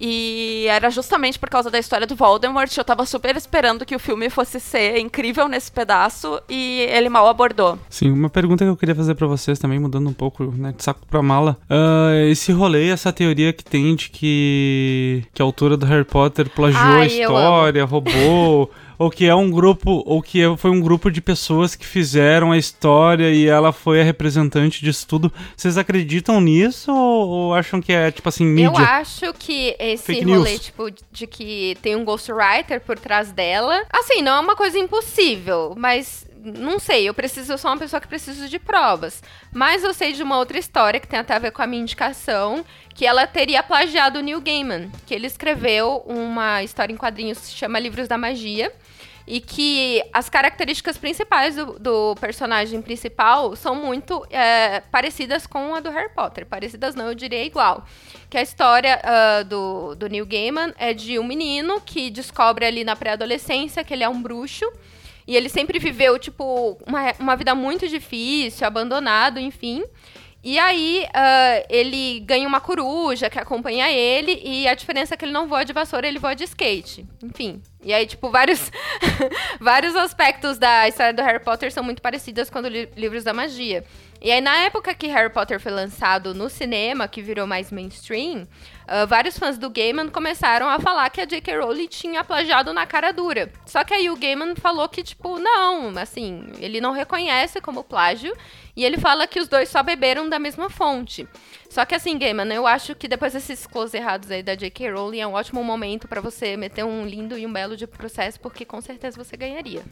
E era justamente por causa da história do Voldemort. Eu tava super esperando que o filme fosse ser incrível nesse pedaço e ele mal abordou. Sim, uma pergunta que eu queria fazer para vocês também, mudando um pouco né, de saco pra mala. Uh, esse rolê, essa teoria que tem de que, que a autora do Harry Potter plagiou Ai, a história, roubou. ou que é um grupo, ou que é, foi um grupo de pessoas que fizeram a história e ela foi a representante disso tudo. Vocês acreditam nisso ou, ou acham que é tipo assim, mídia? Eu acho que esse Fake rolê, news. tipo, de que tem um ghostwriter por trás dela, assim, não é uma coisa impossível, mas não sei, eu preciso, eu sou uma pessoa que preciso de provas. Mas eu sei de uma outra história que tem até a ver com a minha indicação, que ela teria plagiado o Neil Gaiman, que ele escreveu uma história em quadrinhos que se chama Livros da Magia e que as características principais do, do personagem principal são muito é, parecidas com a do Harry Potter. Parecidas não, eu diria igual. Que a história uh, do, do Neil Gaiman é de um menino que descobre ali na pré-adolescência que ele é um bruxo. E ele sempre viveu, tipo, uma, uma vida muito difícil, abandonado, enfim. E aí, uh, ele ganha uma coruja que acompanha ele, e a diferença é que ele não voa de vassoura, ele voa de skate. Enfim, e aí, tipo, vários, vários aspectos da história do Harry Potter são muito parecidas com li livros da magia. E aí, na época que Harry Potter foi lançado no cinema, que virou mais mainstream, uh, vários fãs do Gaiman começaram a falar que a J.K. Rowling tinha plagiado na cara dura. Só que aí o Gaiman falou que, tipo, não, assim, ele não reconhece como plágio e ele fala que os dois só beberam da mesma fonte. Só que assim, Gaiman, eu acho que depois desses close errados aí da J.K. Rowling é um ótimo momento para você meter um lindo e um belo de processo, porque com certeza você ganharia.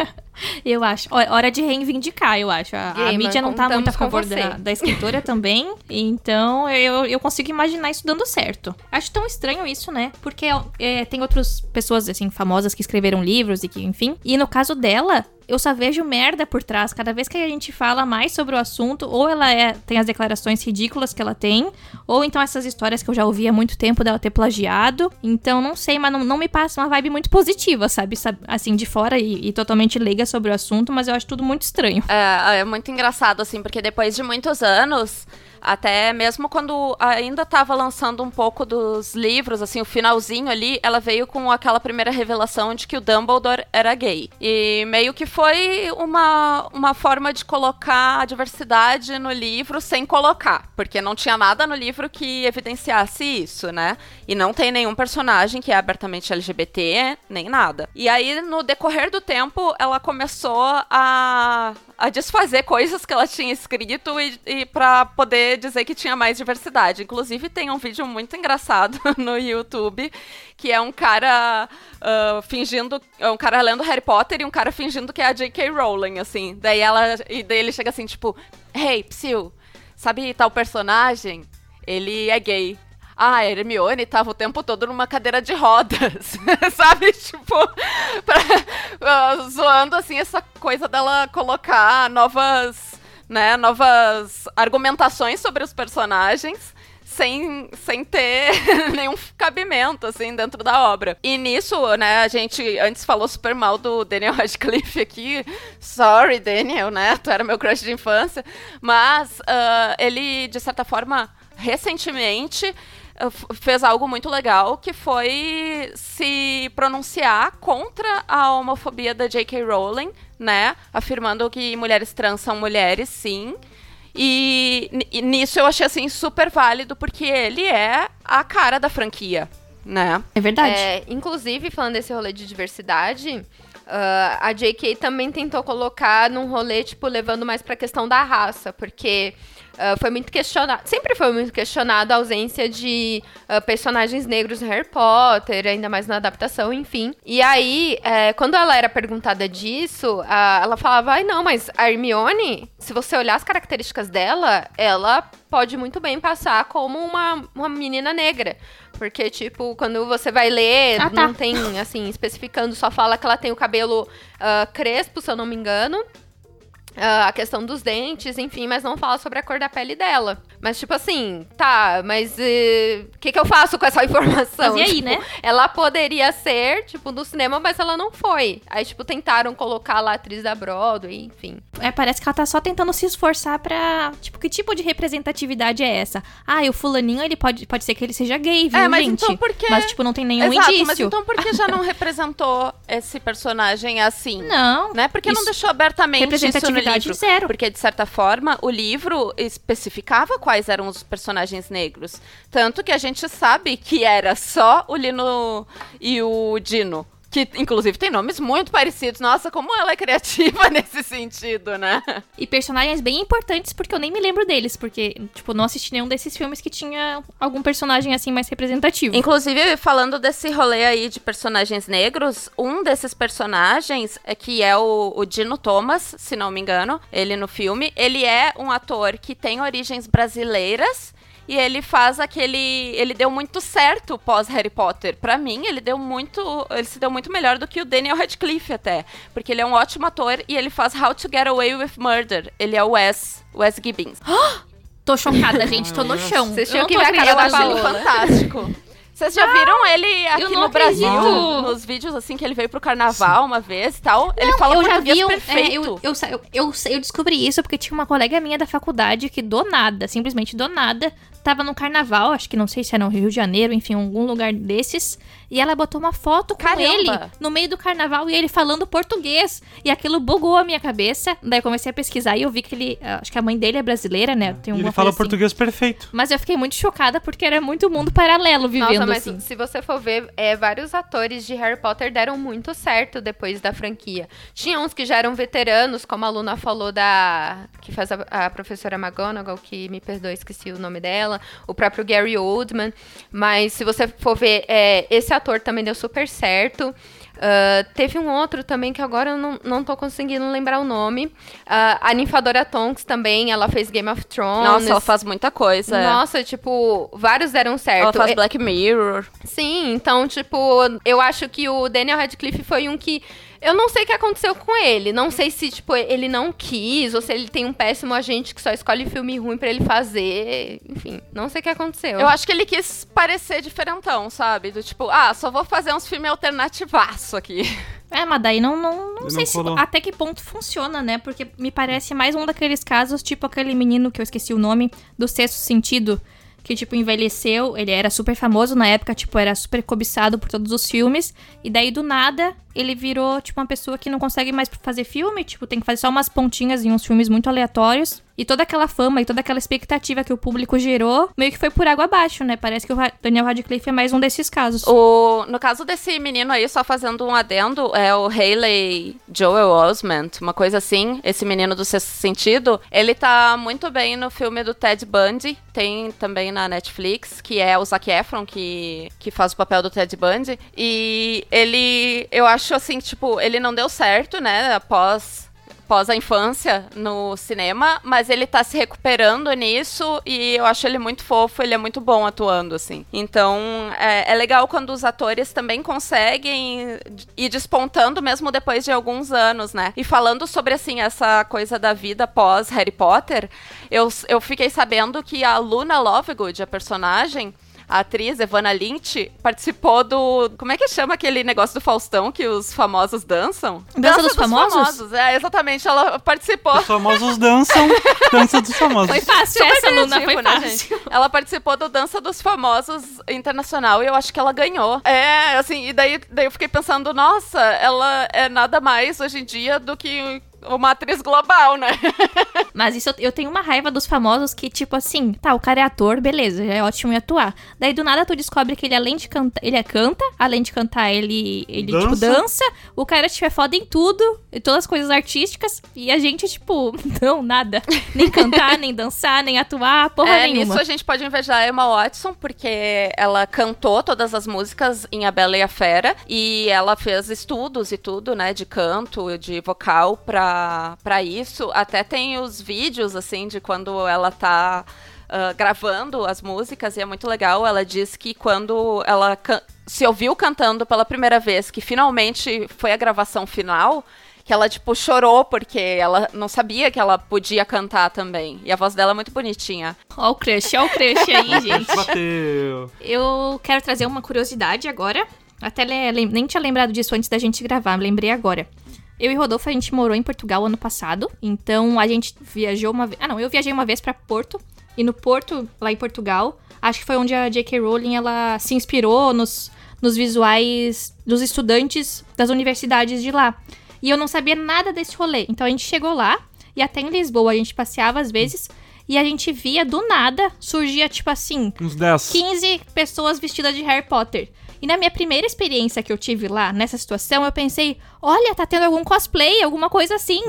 eu acho. Hora de reivindicar, eu acho. A, Gaiman, a mídia não tá muito a favor da, da, escritora também, então eu, eu consigo imaginar isso dando certo. Acho tão estranho isso, né? Porque é, tem outras pessoas, assim, famosas que escreveram livros e que, enfim. E no caso dela, eu só vejo merda por trás. Cada vez que a gente fala mais sobre o assunto, ou ela é, tem as declarações ridículas que ela tem, ou então essas histórias que eu já ouvi há muito tempo dela ter plagiado. Então, não sei, mas não, não me passa uma vibe muito positiva, sabe? Assim, de fora e, e, totalmente leiga sobre o assunto, mas eu acho tudo muito estranho. É, é muito engraçado, assim, porque depois de muitos anos até mesmo quando ainda estava lançando um pouco dos livros, assim, o finalzinho ali, ela veio com aquela primeira revelação de que o Dumbledore era gay. E meio que foi uma, uma forma de colocar a diversidade no livro sem colocar, porque não tinha nada no livro que evidenciasse isso, né? E não tem nenhum personagem que é abertamente LGBT, nem nada. E aí, no decorrer do tempo, ela começou a, a desfazer coisas que ela tinha escrito e, e para poder dizer que tinha mais diversidade. Inclusive, tem um vídeo muito engraçado no YouTube que é um cara uh, fingindo. É um cara lendo Harry Potter e um cara fingindo que é a J.K. Rowling, assim. Daí ela. E daí ele chega assim, tipo, Hey, Psyu, sabe tal personagem? Ele é gay. Ah, a Hermione tava o tempo todo numa cadeira de rodas, sabe? Tipo, pra, uh, zoando assim essa coisa dela colocar novas, né, novas argumentações sobre os personagens sem, sem ter nenhum cabimento, assim, dentro da obra. E nisso, né, a gente antes falou super mal do Daniel Radcliffe aqui. Sorry, Daniel, né? Tu era meu crush de infância. Mas uh, ele, de certa forma, recentemente fez algo muito legal que foi se pronunciar contra a homofobia da J.K. Rowling, né? Afirmando que mulheres trans são mulheres, sim. E, e nisso eu achei assim super válido porque ele é a cara da franquia, né? É verdade. É, inclusive, falando desse rolê de diversidade, Uh, a J.K. também tentou colocar num rolê, tipo, levando mais pra questão da raça, porque Uh, foi muito questionado, sempre foi muito questionado a ausência de uh, personagens negros no Harry Potter, ainda mais na adaptação, enfim. E aí, é, quando ela era perguntada disso, ela falava: ai, não, mas a Hermione, se você olhar as características dela, ela pode muito bem passar como uma, uma menina negra. Porque, tipo, quando você vai ler, ah, tá. não tem, assim, especificando, só fala que ela tem o cabelo crespo, se eu não me engano. Uh, a questão dos dentes, enfim, mas não fala sobre a cor da pele dela. Mas, tipo assim, tá, mas o uh, que, que eu faço com essa informação? Mas e aí, tipo, né? Ela poderia ser, tipo, no cinema, mas ela não foi. Aí, tipo, tentaram colocar lá a atriz da Broadway, enfim. É, parece que ela tá só tentando se esforçar pra. Tipo, que tipo de representatividade é essa? Ah, e o fulaninho, ele pode, pode ser que ele seja gay, viu, é, mas gente? Então porque... Mas, tipo, não tem nenhum Exato, indício. Mas então por que já não representou esse personagem assim? Não. Né? Porque não deixou abertamente isso no livro. zero. Porque, de certa forma, o livro especificava quais eram os personagens negros. Tanto que a gente sabe que era só o Lino e o Dino. Que, inclusive, tem nomes muito parecidos. Nossa, como ela é criativa nesse sentido, né? E personagens bem importantes, porque eu nem me lembro deles. Porque, tipo, não assisti nenhum desses filmes que tinha algum personagem, assim, mais representativo. Inclusive, falando desse rolê aí de personagens negros, um desses personagens, é que é o, o Dino Thomas, se não me engano, ele no filme, ele é um ator que tem origens brasileiras e ele faz aquele. Ele deu muito certo pós Harry Potter. Para mim, ele deu muito. Ele se deu muito melhor do que o Daniel Radcliffe, até. Porque ele é um ótimo ator e ele faz How to Get Away with Murder. Ele é o Wes, Wes Gibbons. Tô chocada, gente, tô no chão. Vocês tinham que ver a cara eu da acho ele fantástico. Vocês já viram ele aqui no Brasil? acredito. Nos vídeos, assim, que ele veio pro carnaval uma vez e tal. ele Não, fala eu já vi um, é, perfeito. eu, eu, eu, eu, eu descobri isso porque tinha uma colega minha da faculdade que do nada, simplesmente do nada, tava no carnaval, acho que não sei se era no Rio de Janeiro, enfim, algum lugar desses, e ela botou uma foto com Caramba! ele no meio do carnaval e ele falando português. E aquilo bugou a minha cabeça. Daí eu comecei a pesquisar e eu vi que ele, acho que a mãe dele é brasileira, né? Tem E alguma ele fala assim. português perfeito. Mas eu fiquei muito chocada porque era muito mundo paralelo vivendo Nossa, mas assim. se você for ver, é, vários atores de Harry Potter deram muito certo depois da franquia. Tinha uns que já eram veteranos, como a Luna falou da. que faz a, a professora McGonagall, que me perdoe, esqueci o nome dela. O próprio Gary Oldman. Mas se você for ver, é, esse ator também deu super certo. Ah, teve um outro também que agora eu não, não tô conseguindo lembrar o nome. Ah, a Ninfadora Tonks também, ela fez Game of Thrones. Nossa, ela faz muita coisa. Nossa, tipo, vários deram certo. Ela faz É- Black Mirror. Sim, então, tipo, eu acho que o Daniel Radcliffe foi um que. Eu não sei o que aconteceu com ele. Não sei se, tipo, ele não quis, ou se ele tem um péssimo agente que só escolhe filme ruim pra ele fazer. Enfim, não sei o que aconteceu. Eu acho que ele quis parecer diferentão, sabe? Do tipo, ah, só vou fazer uns filmes alternativaço aqui. É, mas daí não, não, não Não sei se, colou. até que ponto funciona, né? Porque me parece mais um daqueles casos, tipo aquele menino que eu esqueci o nome, do sexto sentido, que, tipo, envelheceu, ele era super famoso na época, tipo, era super cobiçado por todos os filmes, e daí do nada ele virou, tipo, uma pessoa que não consegue mais fazer filme, tipo, tem que fazer só umas pontinhas em uns filmes muito aleatórios. E toda aquela fama e toda aquela expectativa que o público gerou, meio que foi por água abaixo, né? Parece que o Daniel Radcliffe é mais um desses casos. O, no caso desse menino aí, só fazendo um adendo, é o Hayley Joel Osment, uma coisa assim, esse menino do sexto sentido, ele tá muito bem no filme do Ted Bundy, tem também na Netflix, que é o Zac Efron que, que faz o papel do Ted Bundy, e ele, eu acho assim, tipo, ele não deu certo, né, após pós a infância no cinema, mas ele tá se recuperando nisso e eu acho ele muito fofo, ele é muito bom atuando, assim. Então, é, é legal quando os atores também conseguem ir despontando mesmo depois de alguns anos, né? E falando sobre, assim, essa coisa da vida pós Harry Potter, eu, eu fiquei sabendo que a Luna Lovegood, a personagem, a atriz Evana Lynch participou do. Como é que chama aquele negócio do Faustão que os famosos dançam? Dança dos famosos? É, exatamente. Ela participou. Os famosos dançam, dança dos famosos. Foi fácil Super essa, Luna, foi né, fácil. gente? Ela participou do Dança dos Famosos Internacional e eu acho que ela ganhou. É, assim, e daí, daí eu fiquei pensando, nossa, ela é nada mais hoje em dia do que uma atriz global, né? Mas isso eu- tenho uma raiva dos famosos que, tipo assim, tá, o cara é ator, beleza, já é ótimo em atuar. Daí do nada tu descobre que ele, além de cantar, ele é canta, além de cantar, ele, ele Dança. tipo, dança. O cara, tipo, é foda em tudo, em todas as coisas artísticas. E a gente, tipo, não, nada. Nem cantar, nem dançar, nem atuar, porra é, nenhuma. nisso a gente pode invejar a Emma Watson, porque ela cantou todas as músicas em A Bela e a Fera, e ela fez estudos e tudo, né, de canto, de vocal pra, pra isso. Até tem os vídeos, assim, de quando ela tá ah, gravando as músicas, e é muito legal. Ela diz que quando ela se ouviu cantando pela primeira vez, que finalmente foi a gravação final, que ela, tipo, chorou porque ela não sabia que ela podia cantar também. E a voz dela é muito bonitinha. Ó o crush, ó o crush aí, gente. Bateu. Eu quero trazer uma curiosidade agora. Até nem tinha lembrado disso antes da gente gravar, lembrei agora. Eu e Rodolfo, a gente morou em Portugal ano passado. Então a gente viajou uma vez. Ah, não, eu viajei uma vez pra Porto. E no Porto, lá em Portugal, acho que foi onde a J.K. Rowling ela se inspirou nos, nos visuais dos estudantes das universidades de lá. E eu não sabia nada desse rolê. Então a gente chegou lá e até em Lisboa a gente passeava às vezes. E a gente via do nada, surgia tipo assim, Uns 10. 15 pessoas vestidas de Harry Potter. E na minha primeira experiência que eu tive lá, nessa situação, eu pensei: olha, tá tendo algum cosplay, alguma coisa assim.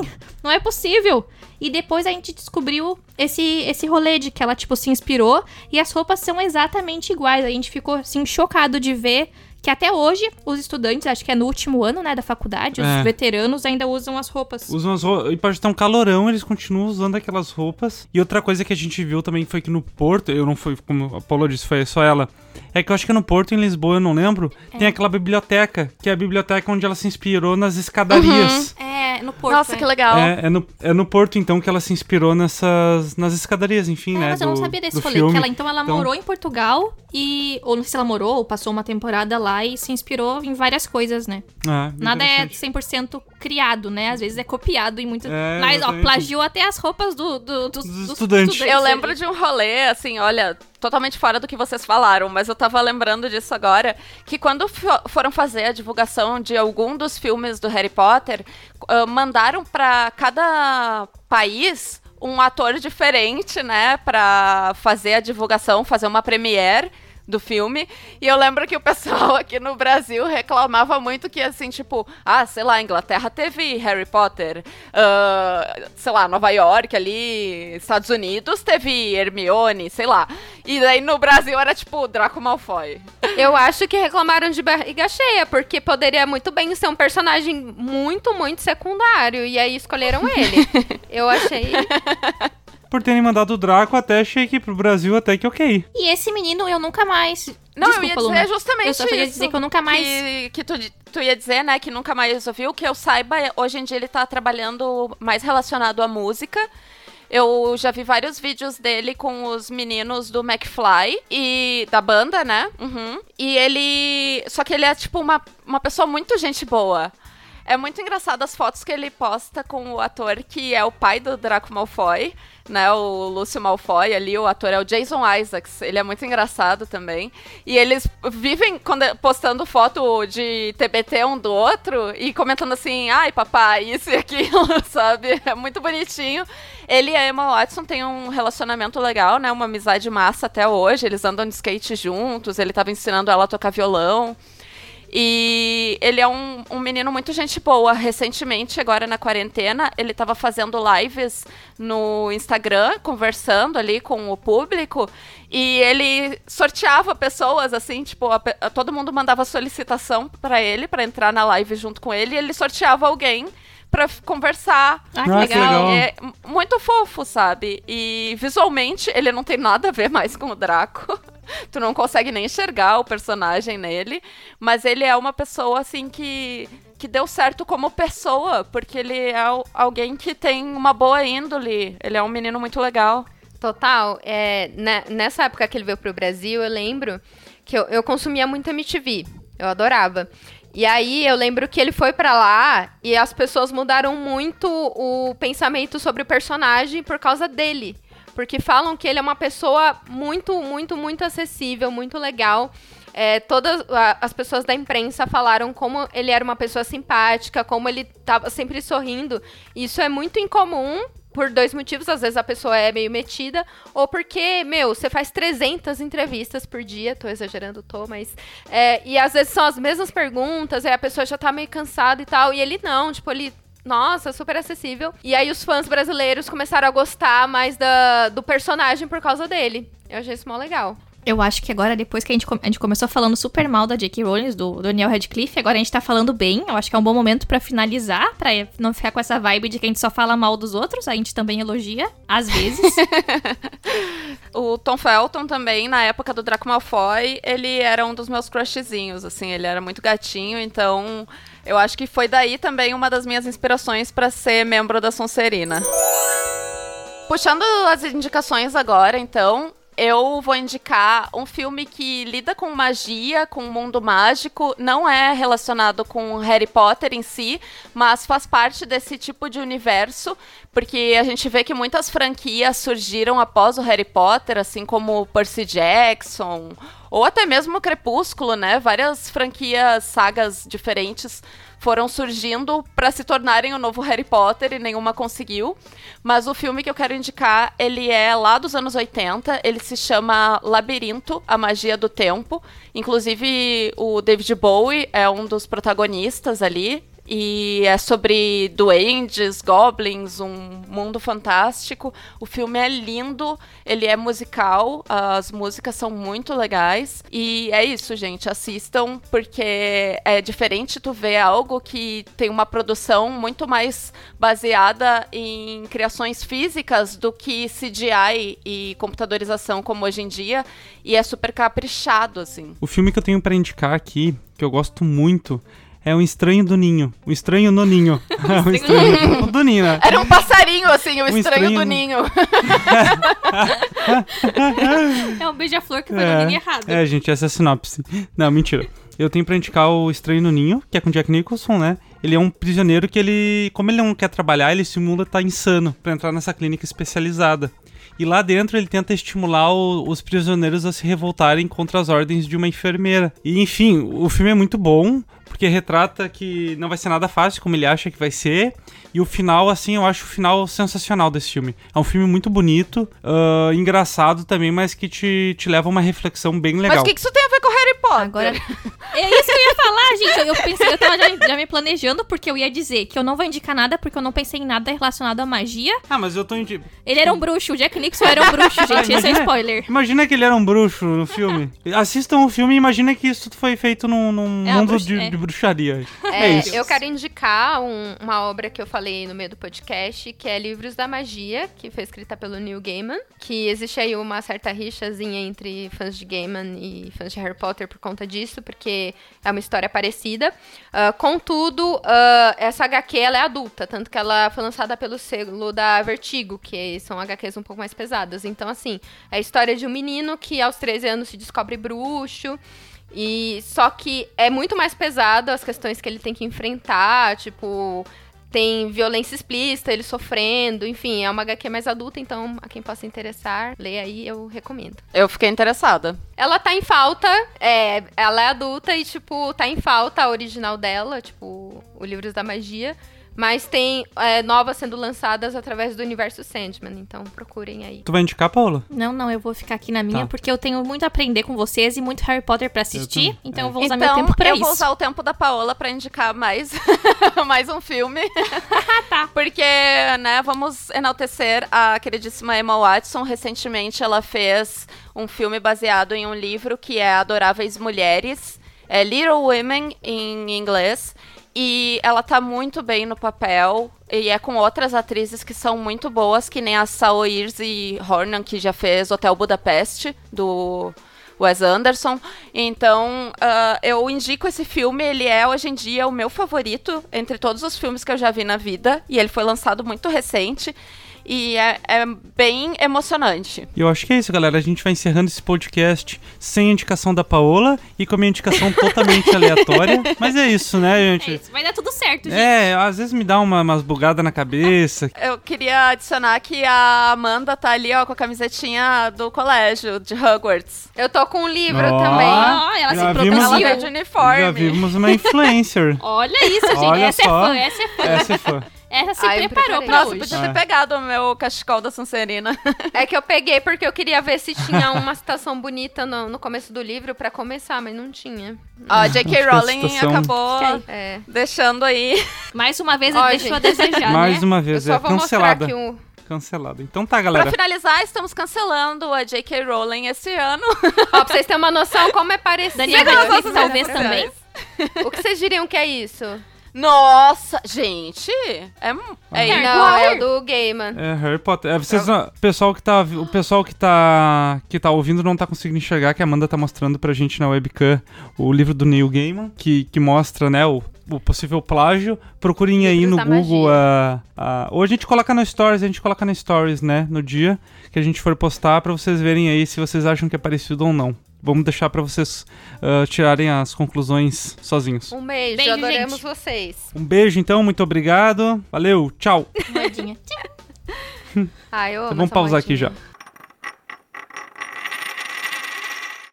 Não é possível. E depois a gente descobriu esse, esse rolê de que ela, tipo, se inspirou. E as roupas são exatamente iguais. A gente ficou, assim, chocado de ver que até hoje os estudantes, acho que é no último ano, né, da faculdade, os É. veteranos ainda usam as roupas. Usam as roupas. E pode estar um calorão, eles continuam usando aquelas roupas. E outra coisa que a gente viu também foi que no Porto, eu não fui, como a Paula disse, foi só ela. É que eu acho que no Porto, em Lisboa, eu não lembro, É. tem aquela biblioteca, que é a biblioteca onde ela se inspirou nas escadarias. É, no Porto. Nossa, é. que legal. É, é, no, é no Porto, então, que ela se inspirou nessas. nas escadarias, enfim, É, né? mas eu não do- sabia desse do rolê. filme. Que ela, então ela Então- morou em Portugal e. Ou não sei se ela morou ou passou uma temporada lá e se inspirou em várias coisas, né? É, Nada é interessante. 100% criado, né? Às vezes é copiado em muitas. É, mas, ó, plagiou até as roupas do, do- dos, Dos dos estudantes. Eu ali. lembro de um rolê, assim, olha, totalmente fora do que vocês falaram, mas eu tava lembrando disso agora, que quando fo- foram fazer a divulgação de algum dos filmes do Harry Potter, ah, mandaram pra cada país um ator diferente, né, pra fazer a divulgação, fazer uma premiere do filme. E eu lembro que o pessoal aqui no Brasil reclamava muito que, assim, tipo, ah, sei lá, Inglaterra teve Harry Potter, ah, sei lá, Nova York ali, Estados Unidos teve Hermione, sei lá. E daí no Brasil era tipo Draco Malfoy. Eu acho que reclamaram de barriga cheia, porque poderia muito bem ser um personagem muito, muito secundário. E aí escolheram ele. Eu achei. Por terem mandado o Draco, até achei que pro Brasil até que ok. E esse menino eu nunca mais. Não, Desculpa, eu ia dizer Luna. justamente Eu só queria dizer que eu nunca mais- Que, que tu, tu ia dizer, né, que nunca mais ouviu. Que eu saiba, hoje em dia ele tá trabalhando mais relacionado à música. Eu já vi vários vídeos dele com os meninos do McFly e da banda, né? Uhum. E ele. Só que ele é, tipo, uma, uma pessoa muito gente boa. É muito engraçado as fotos que ele posta com o ator que é o pai do Draco Malfoy, né? O Lúcio Malfoy ali, o ator é o Jason Isaacs. Ele é muito engraçado também. E eles vivem postando foto de TBT um do outro e comentando assim, ai papai, isso e aquilo, sabe? É muito bonitinho. Ele e a Emma Watson têm um relacionamento legal, né? Uma amizade massa até hoje. Eles andam de skate juntos, ele tava ensinando ela a tocar violão. E ele é um, um menino muito gente boa. Recentemente, agora na quarentena, ele estava fazendo lives no Instagram, conversando ali com o público. E ele sorteava pessoas, assim, tipo, a a- todo mundo mandava solicitação para ele, para entrar na live junto com ele. E ele sorteava alguém pra f- conversar. Ah, que legal. legal. É muito fofo, sabe? E visualmente ele não tem nada a ver mais com o Draco. tu não consegue nem enxergar o personagem nele. Mas ele é uma pessoa, assim, que, que deu certo como pessoa. Porque ele é al- alguém que tem uma boa índole. Ele é um menino muito legal. Total. É, ne- nessa época que ele veio pro Brasil, eu lembro que eu, eu consumia muito MTV. Eu adorava. E aí eu lembro que ele foi pra lá e as pessoas mudaram muito o pensamento sobre o personagem por causa dele. Porque falam que ele é uma pessoa muito, muito, muito acessível, muito legal. É, todas as pessoas da imprensa falaram como ele era uma pessoa simpática, como ele tava sempre sorrindo. Isso é muito incomum por dois motivos. Às vezes a pessoa é meio metida, ou porque, meu, você faz 300 entrevistas por dia. Tô exagerando, tô, mas. é, e às vezes são as mesmas perguntas, aí a pessoa já tá meio cansada e tal. E ele não, tipo, ele. Nossa, super acessível. E aí os fãs brasileiros começaram a gostar mais da, do personagem por causa dele. Eu achei isso mó legal. Eu acho que agora, depois que a gente, a gente começou falando super mal da J.K. Rowling, do Daniel Radcliffe, agora a gente tá falando bem. Eu acho que é um bom momento pra finalizar, pra não ficar com essa vibe de que a gente só fala mal dos outros. A gente também elogia, às vezes. O Tom Felton também, na época do Draco Malfoy, ele era um dos meus crushzinhos, assim, ele era muito gatinho, então eu acho que foi daí também uma das minhas inspirações pra ser membro da Sonserina. Puxando as indicações agora, então, eu vou indicar um filme que lida com magia, com o mundo mágico, não é relacionado com Harry Potter em si, mas faz parte desse tipo de universo, porque a gente vê que muitas franquias surgiram após o Harry Potter, assim como Percy Jackson, ou até mesmo o Crepúsculo, né? Várias franquias, sagas diferentes foram surgindo para se tornarem o novo Harry Potter e nenhuma conseguiu. Mas o filme que eu quero indicar, ele é lá dos anos 80, ele se chama Labirinto, a magia do tempo. Inclusive o David Bowie é um dos protagonistas ali. E é sobre duendes, goblins, um mundo fantástico. O filme é lindo, ele é musical, as músicas são muito legais. E é isso, gente, assistam, porque é diferente tu ver algo que tem uma produção muito mais baseada em criações físicas do que CGI e computadorização como hoje em dia. E é super caprichado, assim. O filme que eu tenho pra indicar aqui, que eu gosto muito, é O Estranho do Ninho. O Estranho no Ninho. o Estranho do Ninho, né? Era um passarinho, assim, o Um estranho, estranho- do ninho. é um beija-flor que foi É, no ninho errado. É, gente, essa é a sinopse. Não, mentira. Eu tenho pra indicar o Estranho no Ninho, que é com Jack Nicholson, né? Ele é um prisioneiro que ele, como ele não quer trabalhar, ele simula tá insano pra entrar nessa clínica especializada. E lá dentro ele tenta estimular o- os prisioneiros a se revoltarem contra as ordens de uma enfermeira. E enfim, o filme é muito bom, porque retrata que não vai ser nada fácil como ele acha que vai ser. E o final, assim, eu acho o final sensacional desse filme. É um filme muito bonito, ah, engraçado também, mas que te, te leva a uma reflexão bem legal. Mas o que, que isso tem a ver Agora. É isso que eu ia falar, gente. Eu, eu pensei, eu tava já, já me planejando, porque eu ia dizer que eu não vou indicar nada, porque eu não pensei em nada relacionado à magia. Ah, mas eu tô indi... Ele era um bruxo, o Jack Nixon era um bruxo, gente. Esse é spoiler. Imagina que ele era um bruxo no filme. Assistam o filme e imagina que isso foi feito num, num É, a mundo bruxa- de, é. de bruxaria. É, É isso. eu quero indicar um- uma obra que eu falei no meio do podcast, que é Livros da Magia, que foi escrita pelo Neil Gaiman, que existe aí uma certa rixazinha entre fãs de Gaiman e fãs de Harry Potter por conta disso, porque é uma história parecida. Ah, contudo, ah, essa HQ ela é adulta, tanto que ela foi lançada pelo selo da Vertigo, que são HQs um pouco mais pesadas. Então, assim, é a história de um menino que aos 13 anos se descobre bruxo. E só que é muito mais pesado as questões que ele tem que enfrentar, tipo, tem violência explícita, ele sofrendo, enfim, é uma HQ mais adulta, então a quem possa interessar, leia aí, eu recomendo. Eu fiquei interessada. Ela tá em falta, é, ela é adulta e, tipo, tá em falta a original dela, tipo, o Livros da Magia. Mas tem é, novas sendo lançadas através do universo Sandman, então procurem aí. Tu vai indicar, Paula? Não, não, eu vou ficar aqui na minha, Tá. porque eu tenho muito a aprender com vocês e muito Harry Potter pra assistir. também. Então É. eu vou usar então, meu tempo pra eu isso. vou usar o tempo da Paola pra indicar mais, mais um filme. tá. Porque, né, vamos enaltecer a queridíssima Emma Watson. Recentemente ela fez um filme baseado em um livro que é Adoráveis Mulheres, é Little Women em inglês. E ela tá muito bem no papel. E é com outras atrizes que são muito boas, que nem a Saoirse Hornan, que já fez Hotel Budapeste, do Wes Anderson. Então, uh, eu indico esse filme. Ele é, hoje em dia, o meu favorito entre todos os filmes que eu já vi na vida. E ele foi lançado muito recente. E é, é, bem emocionante. E eu acho que é isso, galera. A gente vai encerrando esse podcast sem indicação da Paola e com a minha indicação totalmente aleatória. Mas é isso, né, gente? É isso, vai dar tudo certo, gente. É, às vezes me dá uma, umas bugadas na cabeça. Eu queria adicionar que a Amanda tá ali, ó, com a camisetinha do colégio, de Hogwarts. Eu tô com um livro Ó. também. Ó, ela se vimos- Ela produziu. veio de uniforme. Já vimos uma influencer. Olha isso, gente. Olha essa só. é fã, essa é fã. Essa é fã. Essa se Ai, eu preparou pra Nossa, hoje. podia É. ter pegado o meu cachecol da Sonserina. É que eu peguei porque eu queria ver se tinha uma citação bonita no, no começo do livro pra começar, mas não tinha. Ó, a J.K. Rowling acabou. É. deixando aí. Mais uma vez, Ó, ele deixou a gente. desejar, Mais né? uma Eu vez, só é vou cancelada. mostrar aqui um. Cancelada. Então tá, Pra galera. finalizar, estamos cancelando a J.K. Rowling esse ano. Ó, pra vocês terem uma noção como é parecido. Daniel? Radcliffe, Isso, talvez também. O que vocês diriam que é isso? Nossa, gente, é, é igual. Não, é o do Gaiman. É Harry Potter. É, vocês, não- o pessoal que tá, o pessoal que tá que tá ouvindo não tá conseguindo enxergar que a Amanda tá mostrando pra gente na webcam o livro do Neil Gaiman, que, que mostra, né, o, o possível plágio. Procurem aí no Google a, a ou a gente coloca no stories, a gente coloca no stories, né, no dia que a gente for postar pra vocês verem aí se vocês acham que é parecido ou não. Vamos deixar pra vocês ah, tirarem as conclusões sozinhos. Um beijo, Beijo, adoramos gente. vocês. Um beijo então, muito obrigado. Valeu, tchau. Moedinha. Ai, eu amo Vamos essa pausar aqui já.